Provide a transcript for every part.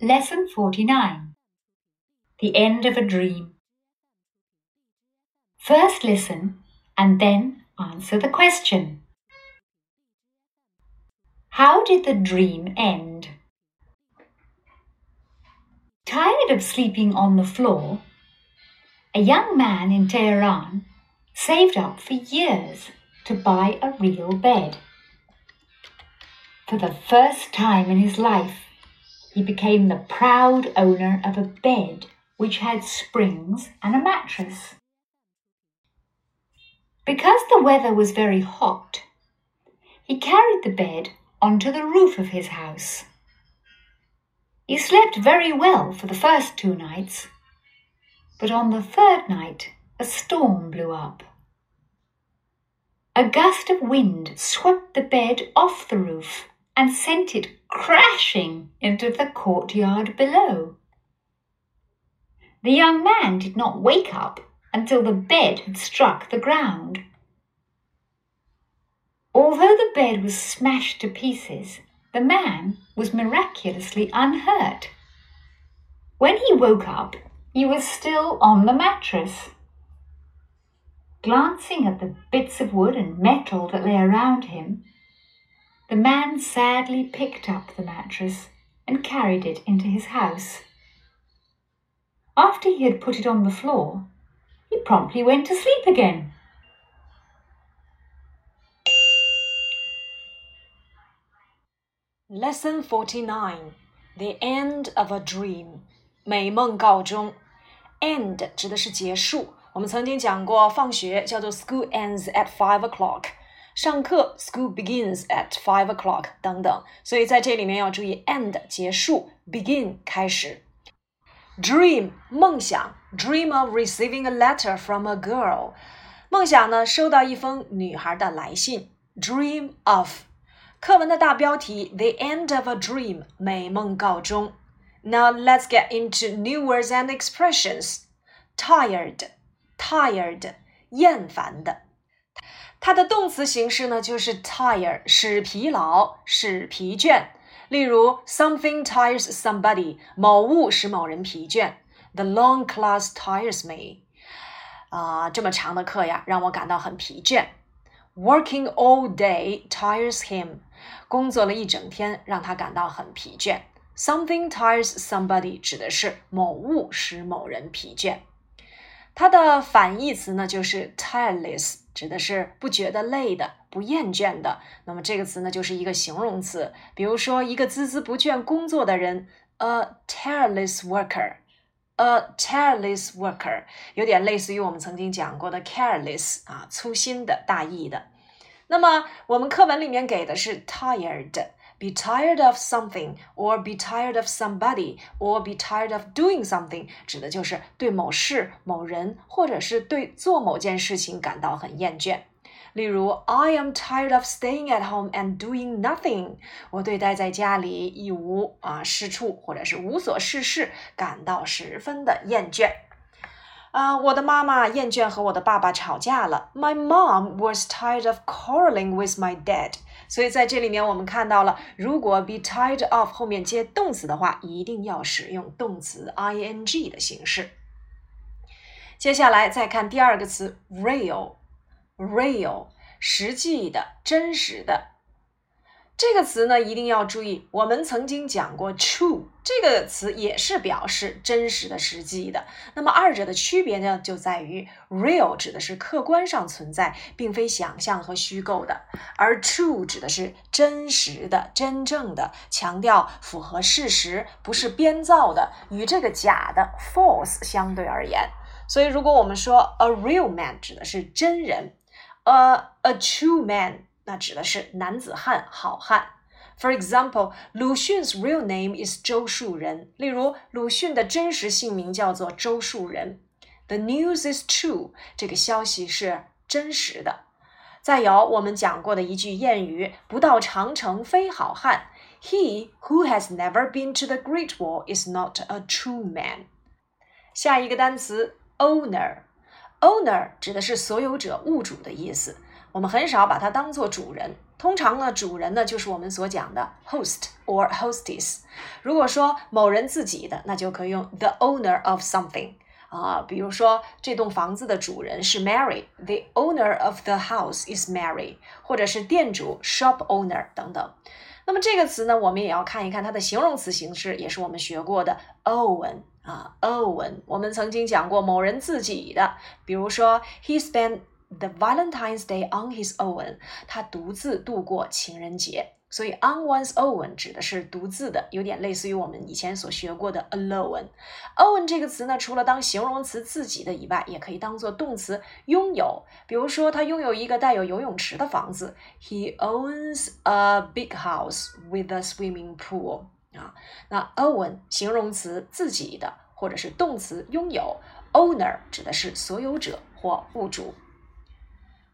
Lesson 49 The End of a Dream. First listen and then answer the question. How did the dream end? Tired of sleeping on the floor, a young man in Tehran saved up for years to buy a real bed. For the first time in his life, he became the proud owner of a bed which had springs and a mattress. Because the weather was very hot, he carried the bed onto the roof of his house. He slept very well for the first two nights, but on the third night a storm blew up. A gust of wind swept the bed off the roof and sent it crashing into the courtyard below. The young man did not wake up until the bed had struck the ground. Although the bed was smashed to pieces, the man was miraculously unhurt. When he woke up, he was still on the mattress. Glancing at the bits of wood and metal that lay around him, the man sadly picked up the mattress and carried it into his house. After he had put it on the floor, he promptly went to sleep again. Lesson 49 The End of a Dream 美梦告终 End 指的是结束。我们曾经讲过，放学叫做 School ends at five o'clock。 上课，school begins at five o'clock 等等，所以在这里面要注意 end 结束，begin 开始。Dream 梦想，dream of receiving a letter from a girl，梦想呢收到一封女孩的来信，dream of。课文的大标题 The End of a Dream 美梦告终。Now let's get into new words and expressions. Tired, tired，厌烦的。 它的动词形式呢，就是 tire，使疲劳，使疲倦。例如，something tires somebody，某物使某人疲倦。The long class tires me。啊，这么长的课呀，让我感到很疲倦。Working all day tires him。工作了一整天，让他感到很疲倦。Something tires somebody 指的是某物使某人疲倦。它的反义词呢，就是 tireless，指的是不觉得累的、不厌倦的。那么这个词呢，就是一个形容词。比如说，一个孜孜不倦工作的人，a tireless worker，a tireless worker，有点类似于我们曾经讲过的 careless 啊，粗心的、大意的。那么我们课文里面给的是 tired。be tired of something or be tired of somebody or be tired of doing something，指的就是对某事、某人或者是对做某件事情感到很厌倦。例如，I am tired of staying at home and doing nothing。我对待在家里一无啊是处或者是无所事事感到十分的厌倦。啊，我的妈妈厌倦和我的爸爸吵架了。My mom was tired of quarreling with my dad。 所以在这里面，我们看到了，如果 be tired of 后面接动词的话，一定要使用动词 ing 的形式。接下来再看第二个词 real，real 实际的、真实的。这个词呢，一定要注意。我们曾经讲过，true 这个词也是表示真实的、实际的。那么二者的区别呢，就在于 real 指的是客观上存在，并非想象和虚构的，而 true 指的是真实的、真正的，强调符合事实，不是编造的，与这个假的 false 相对而言。所以，如果我们说 a real man 指的是真人，a a true man。那指的是男子汉、好汉。For example，鲁迅 's real name is 周树人。例如，鲁迅的真实姓名叫做周树人。The news is true，这个消息是真实的。再有，我们讲过的一句谚语：“不到长城非好汉。” He who has never been to the Great Wall is not a true man。下一个单词 owner，owner 指的是所有者、物主的意思。 我们很少把它当做主人。通常呢，主人呢就是我们所讲的 host or hostess。如果说某人自己的，那就可以用 the owner of something 啊，比如说这栋房子的主人是 Mary，the owner of the house is Mary，或者是店主 shop owner 等等。那么这个词呢，我们也要看一看它的形容词形式，也是我们学过的 own 啊，own。我们曾经讲过某人自己的，比如说 he spent。The Valentine's Day on his own，他独自度过情人节。所以 on one's own 指的是独自的，有点类似于我们以前所学过的 alone。own 这个词呢，除了当形容词自己的以外，也可以当做动词拥有。比如说，他拥有一个带有游泳池的房子。He owns a big house with a swimming pool。啊，那 own 形容词自己的，或者是动词拥有。owner 指的是所有者或物主。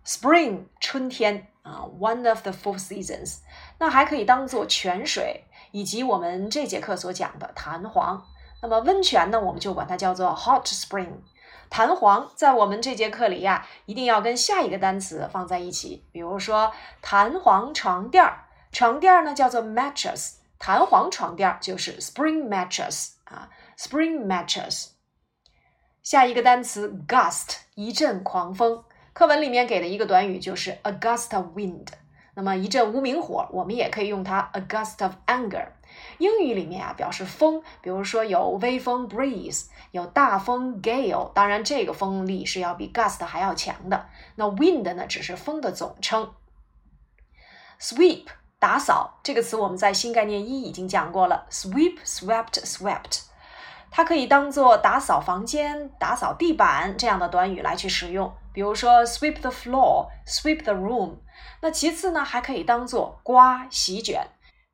Spring 春天啊，one of the four seasons，那还可以当做泉水，以及我们这节课所讲的弹簧。那么温泉呢，我们就管它叫做 hot spring。弹簧在我们这节课里呀，一定要跟下一个单词放在一起。比如说弹簧床垫儿，床垫儿呢叫做 mattress，弹簧床垫儿就是 spring mattress 啊，spring mattress。下一个单词 gust，一阵狂风。课文里面给的一个短语就是 a gust of wind，那么一阵无名火，我们也可以用它 a gust of anger。英语里面啊表示风，比如说有微风 breeze，有大风 gale，当然这个风力是要比 gust 还要强的。那 wind 呢只是风的总称。sweep 打扫这个词我们在新概念一已经讲过了，sweep swept swept，它可以当做打扫房间、打扫地板这样的短语来去使用。比如说 sweep the floor, sweep the room。那其次呢，还可以当做刮、席卷。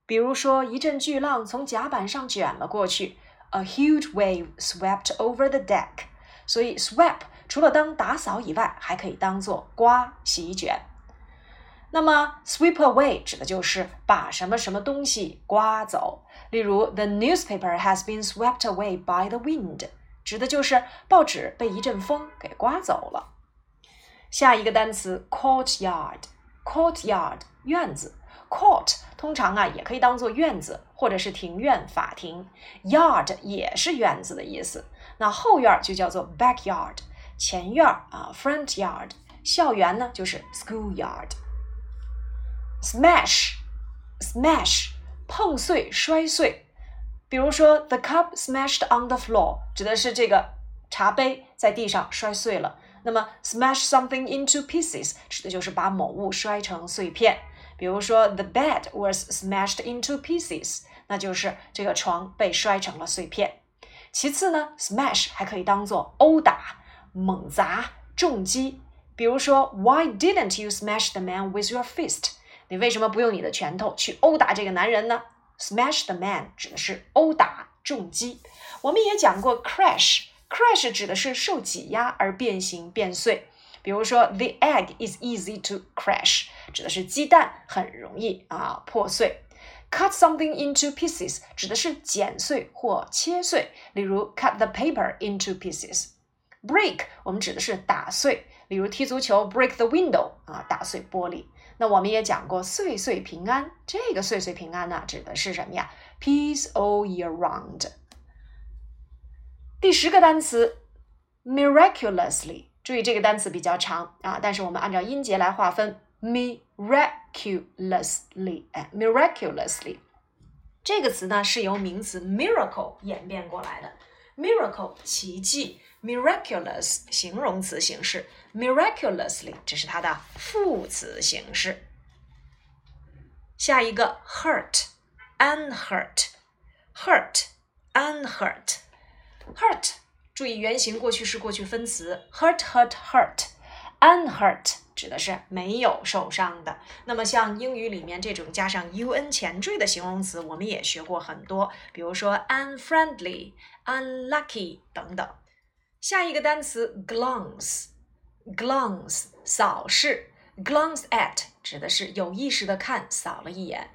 比如说一阵巨浪从甲板上卷了过去，a huge wave swept over the deck。所以 sweep 除了当打扫以外，还可以当做刮、席卷。那么 sweep away 指的就是把什么什么东西刮走。例如 the newspaper has been swept away by the wind，指的就是报纸被一阵风给刮走了。下一个单词 courtyard，courtyard 院子，court 通常啊也可以当做院子或者是庭院、法庭，yard 也是院子的意思。那后院就叫做 backyard，前院啊 front yard，校园呢就是 schoolyard。smash，smash 碰碎、摔碎，比如说 the cup smashed on the floor，指的是这个茶杯在地上摔碎了。那么，smash something into pieces 指的就是把某物摔成碎片。比如说，the bed was smashed into pieces，那就是这个床被摔成了碎片。其次呢，smash 还可以当做殴打、猛砸、重击。比如说，Why didn't you smash the man with your fist？你为什么不用你的拳头去殴打这个男人呢？Smash the man 指的是殴打、重击。我们也讲过 crash。Crash 指的是受挤压而变形变碎，比如说 The egg is easy to crash，指的是鸡蛋很容易啊破碎。Cut something into pieces 指的是剪碎或切碎，例如 cut the paper into pieces。Break 我们指的是打碎，例如踢足球 break the window 啊打碎玻璃。那我们也讲过岁岁平安，这个岁岁平安呢指的是什么呀？Peace all year round。第十个单词，miraculously，注意这个单词比较长啊，但是我们按照音节来划分，miraculously，哎，miraculously，这个词呢是由名词 miracle 演变过来的，miracle 奇迹，miraculous 形容词形式，miraculously 这是它的副词形式。下一个 hurt，unhurt，hurt，unhurt。hurt，注意原形过去式过去分词，hurt hurt hurt。unhurt 指的是没有受伤的。那么像英语里面这种加上 un 前缀的形容词，我们也学过很多，比如说 unfriendly、unlucky 等等。下一个单词 glance，glance 扫视，glance at 指的是有意识的看，扫了一眼。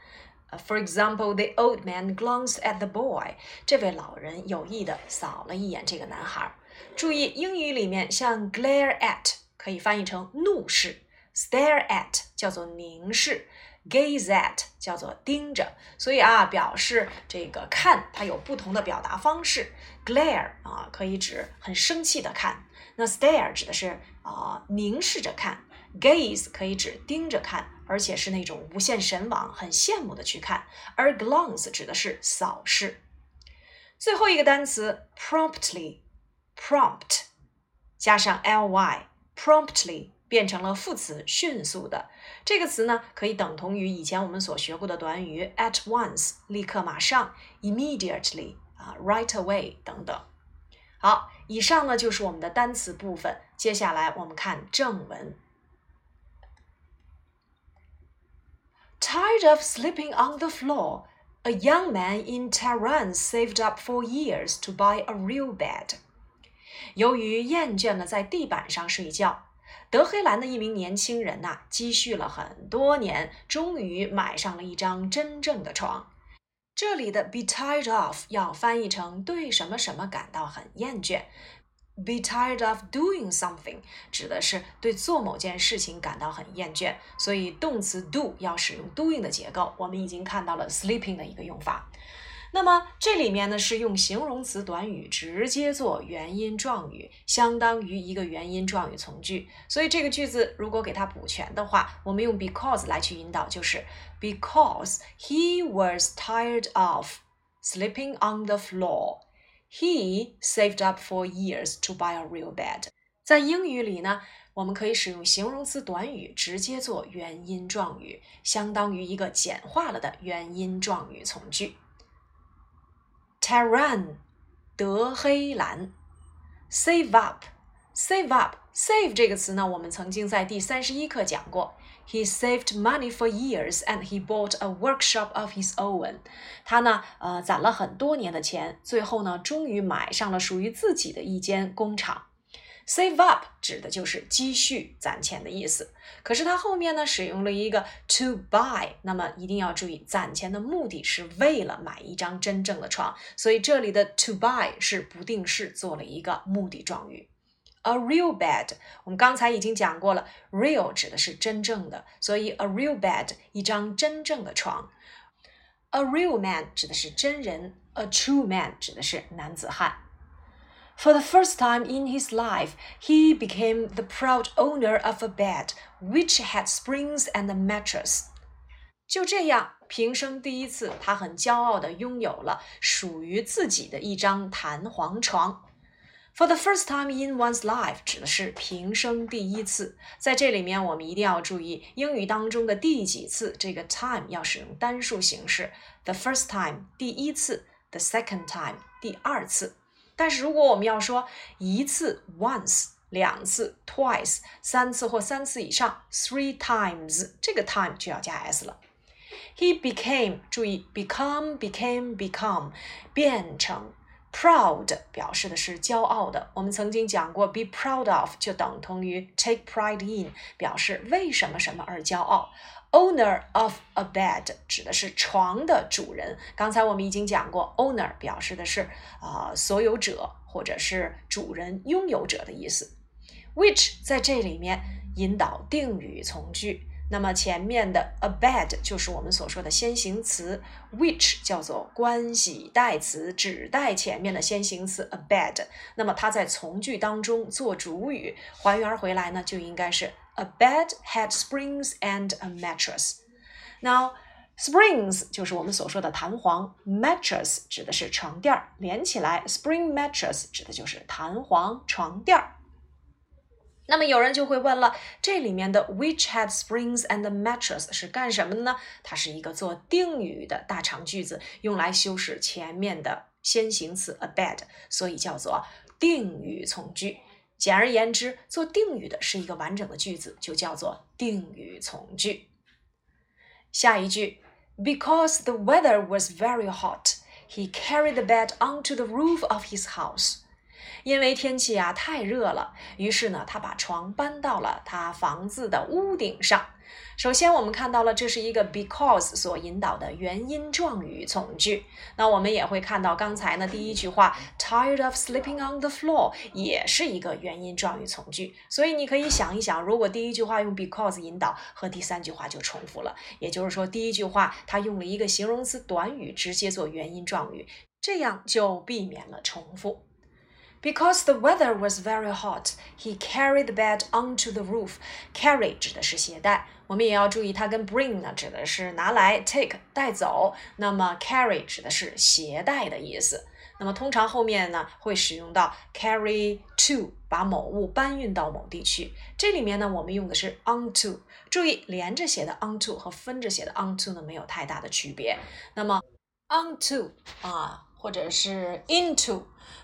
For example, the old man glanced at the boy. 这位老人有意的扫了一眼这个男孩。注意，英语里面像 glare at 可以翻译成怒视，stare at 叫做凝视，gaze at 叫做盯着，所以啊，表示这个看它有不同的表达方式。glare 啊，可以指很生气的看，那 stare 指的是啊凝视着看，gaze 可以指盯着看，而且是那种无限神往、很羡慕的去看，而 glance 指的是扫视。最后一个单词 promptly，prompt 加上 ly，promptly 变成了副词，迅速的。这个词呢，可以等同于以前我们所学过的短语 at once，立刻、马上；immediately 啊，right away 等等。好，以上呢就是我们的单词部分。接下来我们看正文。Tired of sleeping on the floor. A young man in Tehran saved up for years to buy a real bed. 由于厌倦了在地板上睡觉，德黑兰的一名年轻人呐、积蓄了很多年，终于买上了一张真正的床。这里的 be tired of 要翻译成对什么什么感到很厌倦。Be tired of doing something 指的是对做某件事情感到很厌倦，所以动词 do 要使用 doing 的结构。我们已经看到了 sleeping 的一个用法。那么这里面呢是用形容词短语直接做原因状语，相当于一个原因状语从句。所以这个句子如果给它补全的话，我们用 because 来去引导，就是 because he was tired of sleeping on the floor。He saved up for years to buy a real bed。在英语里呢，我们可以使用形容词短语直接做原因状语，相当于一个简化了的原因状语从句。Tehran，德黑兰。Save up，save up，save 这个词呢，我们曾经在第三十一课讲过。He saved money for years and he bought a workshop of his own。他呢，呃，攒了很多年的钱，最后呢，终于买上了属于自己的一间工厂。Save up 指的就是积蓄、攒钱的意思。可是它后面呢，使用了一个 to buy，那么一定要注意，攒钱的目的是为了买一张真正的床，所以这里的 to buy 是不定式做了一个目的状语。A real bed，我们刚才已经讲过了，real 指的是真正的，所以 a real bed 一张真正的床。A real man 指的是真人，a true man 指的是男子汉。For the first time in his life, he became the proud owner of a bed which had springs and a mattress. 就这样，平生第一次，他很骄傲地拥有了属于自己的一张弹簧床。 For the first time in one's life 指的是平生第一次，在这里面我们一定要注意英语当中的第几次，这个 time 要使用单数形式。The first time 第一次，the second time 第二次。但是如果我们要说一次 once，两次 twice，三次或三次以上 three times，这个 time 就要加 s 了。He became 注意 become became become 变成。Proud 表示的是骄傲的。我们曾经讲过，be proud of 就等同于 take pride in，表示为什么什么而骄傲。Owner of a bed 指的是床的主人。刚才我们已经讲过，owner 表示的是啊所有者或者是主人、拥有者的意思。Which 在这里面引导定语从句。那么前面的 a bed 就是我们所说的先行词，which 叫做关系代词，指代前面的先行词 a bed。那么它在从句当中做主语，还原回来呢，就应该是 a bed had springs and a mattress。Now springs 就是我们所说的弹簧，mattress 指的是床垫儿，连起来 spring mattress 指的就是弹簧床垫儿。那么有人就会问了，这里面的 which had springs and mattress 是干什么的呢？它是一个做定语的大长句子，用来修饰前面的先行词 a bed，所以叫做定语从句。简而言之，做定语的是一个完整的句子，就叫做定语从句。下一句，Because the weather was very hot, he carried the bed onto the roof of his house. 因为天气啊太热了，于是呢，他把床搬到了他房子的屋顶上。首先，我们看到了这是一个 because 所引导的原因状语从句。那我们也会看到，刚才呢第一句话 tired of sleeping on the floor 也是一个原因状语从句。所以你可以想一想，如果第一句话用 because 引导，和第三句话就重复了。也就是说，第一句话它用了一个形容词短语直接做原因状语，这样就避免了重复。Because the weather was very hot, he carried the bed onto the roof. Carry 指的是携带，我们也要注意它跟 bring 呢指的是拿来，take 带走。那么 carry 指的是携带的意思。那么通常后面呢会使用到 carry to，把某物搬运到某地区。这里面呢我们用的是 onto，注意连着写的 onto 和分着写的 onto 呢没有太大的区别。那么 onto 啊，或者是 into。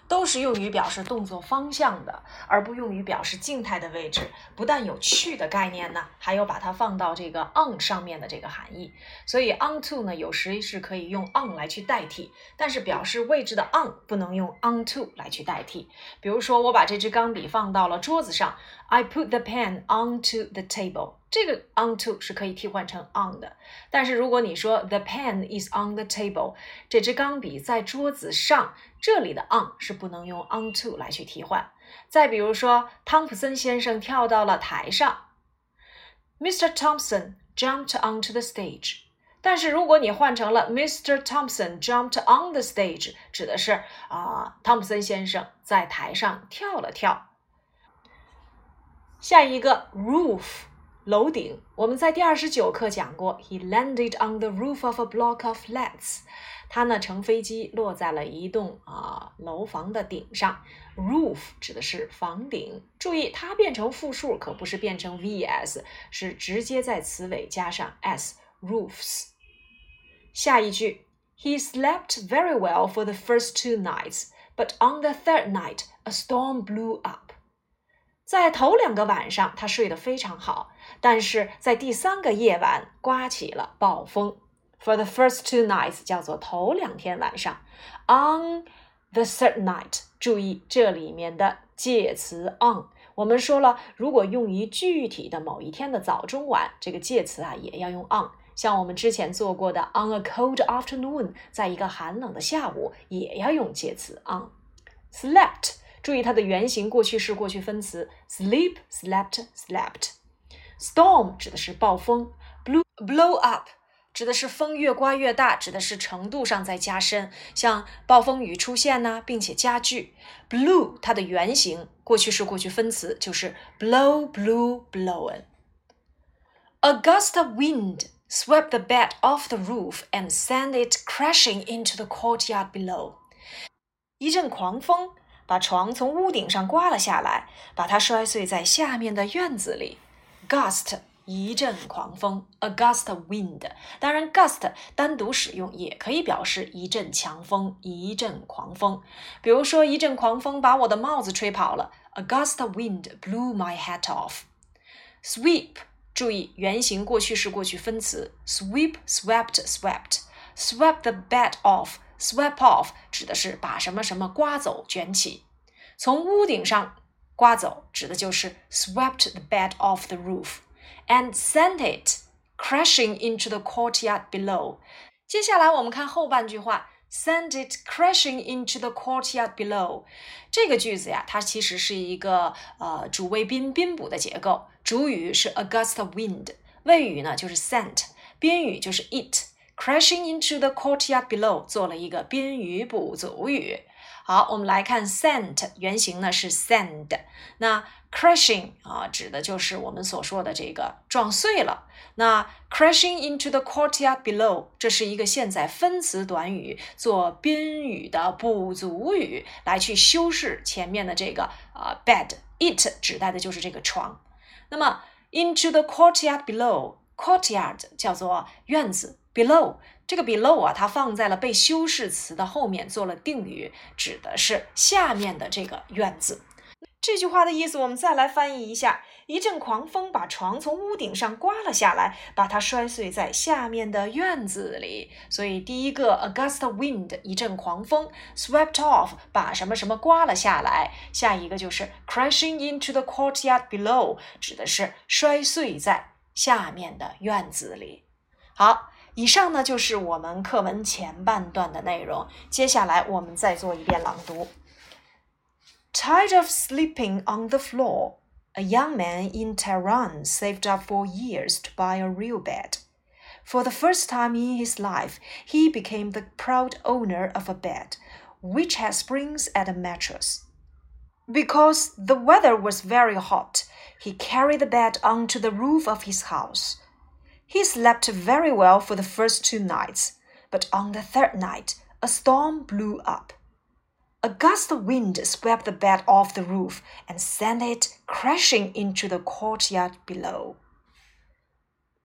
都是用于表示动作方向的，而不用于表示静态的位置。不但有去的概念呢，还有把它放到这个 on 上面的这个含义。所以 onto 呢，有时是可以用 on 来去代替，但是表示位置的 on 不能用 onto 来去代替。比如说，我把这支钢笔放到了桌子上，I put the pen onto the table。这个 onto 是可以替换成 on 的。但是如果你说 the pen is on the table，这支钢笔在桌子上。这里的 on 是不能用 onto 来去替换。再比如说，汤普森先生跳到了台上，Mr. Thompson jumped onto the stage。但是如果你换成了 Mr. Thompson jumped on the stage，指的是啊，汤普森先生在台上跳了跳。下一个 roof 楼顶，我们在第二十九课讲过，He landed on the roof of a block of flats。他呢乘飞机落在了一栋啊楼房的顶上，roof 指的是房顶。注意，它变成复数可不是变成 vs，是直接在词尾加上 s，roofs。下一句，He slept very well for the first two nights, but on the third night a storm blew up。在头两个晚上他睡得非常好，但是在第三个夜晚刮起了暴风。For the first two nights 叫做头两天晚上，on the third night，注意这里面的介词 on。我们说了，如果用于具体的某一天的早中晚，这个介词啊也要用 on。像我们之前做过的 on a cold afternoon，在一个寒冷的下午，也要用介词 on。Slept，注意它的原形过去式过去分词，sleep，slept，slept。Storm 指的是暴风，blow，blow up。指的是风越刮越大，指的是程度上在加深，像暴风雨出现呢，并且加剧。Blew 它的原形过去式过去分词就是 blow, blew, blown。A gust of wind swept the bed off the roof and sent it crashing into the courtyard below。一阵狂风 把床从屋顶上刮了下来，把它摔碎在下面的院子里。Gust。一阵狂风，a gust wind。当然，gust 单独使用也可以表示一阵强风、一阵狂风。比如说，一阵狂风把我的帽子吹跑了 A gust wind blew my hat off。Sweep，注意原形过去式过去分词，sweep、swept、swept。Swept the bed off。Sweep off 指的是把什么什么刮走、卷起。从屋顶上刮走，指的就是 swept the bed off the roof。and sent it crashing into the courtyard below。接下来我们看后半句话，sent it crashing into the courtyard below。这个句子呀，它其实是一个呃主谓宾宾补的结构，主语是 a gust of wind，谓语呢就是 sent，宾语就是 it。Crashing into the courtyard below 做了一个宾语补足语。好，我们来看 sent 原型呢是 send，那 crashing 啊指的就是我们所说的这个撞碎了。那 crashing into the courtyard below 这是一个现在分词短语，做宾语的补足语来去修饰前面的这个啊 bed。it 指代的就是这个床。那么 into the courtyard below，courtyard 叫做院子。Below 这个 below 啊，它放在了被修饰词的后面，做了定语，指的是下面的这个院子。这句话的意思，我们再来翻译一下一阵狂风把床从屋顶上刮了下来，把它摔碎在下面的院子里。所以第一个 a gust wind 一阵狂风 swept off 把什么什么刮了下来。下一个就是 crashing into the courtyard below，指的是摔碎在下面的院子里。好，以上呢就是我们课文前半段的内容。接下来我们再做一遍朗读。Tired of sleeping on the floor. A young man in Tehran saved up for years to buy a real bed. For the first time in his life, he became the proud owner of a bed, which has springs and a mattress. Because the weather was very hot, he carried the bed onto the roof of his house. He slept very well for the first two nights, but on the third night, a storm blew up. A gust of wind swept the bed off the roof and sent it crashing into the courtyard below.